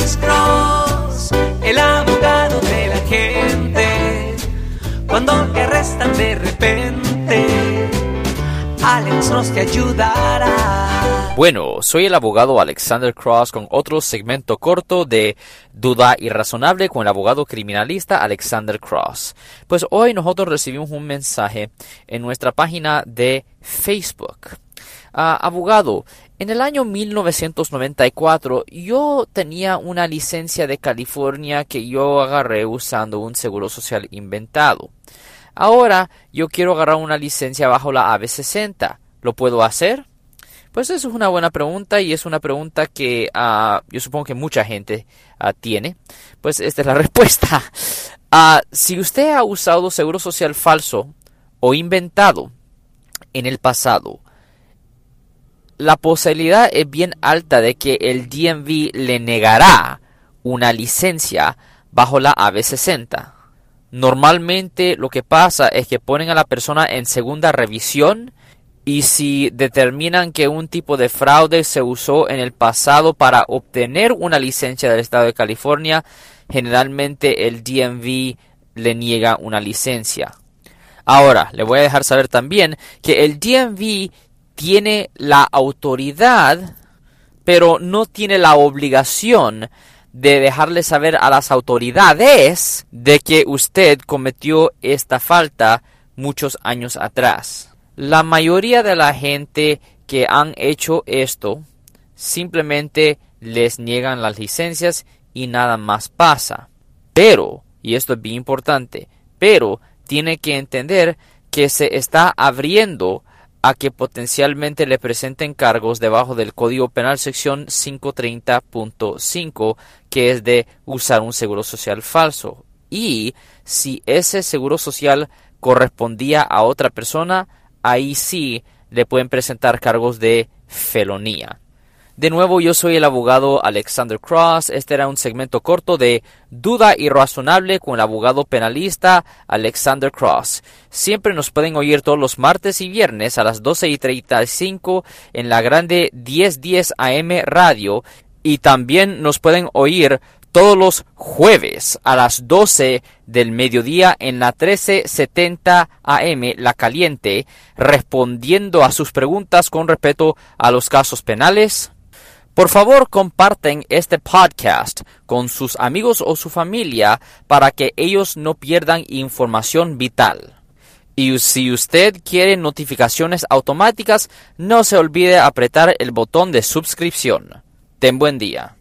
Alex Cross, el abogado de la gente. Cuando te arrestan de repente, Alex Cross te ayudará. Bueno, soy el abogado Alexander Cross con otro segmento corto de Duda Irrazonable con el abogado criminalista Alexander Cross. Pues hoy nosotros recibimos un mensaje en nuestra página de Facebook. Ah, abogado, en el año 1994 yo tenía una licencia de California que yo agarré usando un seguro social inventado. Ahora yo quiero agarrar una licencia bajo la AB60. ¿Lo puedo hacer? Pues eso es una buena pregunta y es una pregunta que ah, yo supongo que mucha gente ah, tiene. Pues esta es la respuesta. si usted ha usado seguro social falso o inventado en el pasado, la posibilidad es bien alta de que el DMV le negará una licencia bajo la AB60. Normalmente lo que pasa es que ponen a la persona en segunda revisión y si determinan que un tipo de fraude se usó en el pasado para obtener una licencia del estado de California, generalmente el DMV le niega una licencia. Ahora, le voy a dejar saber también que el DMV tiene la autoridad, pero no tiene la obligación de dejarle saber a las autoridades de que usted cometió esta falta muchos años atrás. La mayoría de la gente que han hecho esto simplemente les niegan las licencias y nada más pasa. Pero, y esto es bien importante, pero tiene que entender que se está abriendo a que potencialmente le presenten cargos debajo del Código Penal sección 530.5, que es de usar un seguro social falso. Y si ese seguro social correspondía a otra persona, ahí sí le pueden presentar cargos de felonía. De nuevo, yo soy el abogado Alexander Cross. Este era un segmento corto de Duda Irrazonable con el abogado penalista Alexander Cross. Siempre nos pueden oír todos los martes y viernes a las 12 y 35 en la grande 1010 AM radio y también nos pueden oír todos los jueves a las 12 del mediodía en la 1370 AM La Caliente, respondiendo a sus preguntas con respecto a los casos penales, por favor, comparten este podcast con sus amigos o su familia para que ellos no pierdan información vital. Y si usted quiere notificaciones automáticas, no se olvide apretar el botón de suscripción. Ten buen día.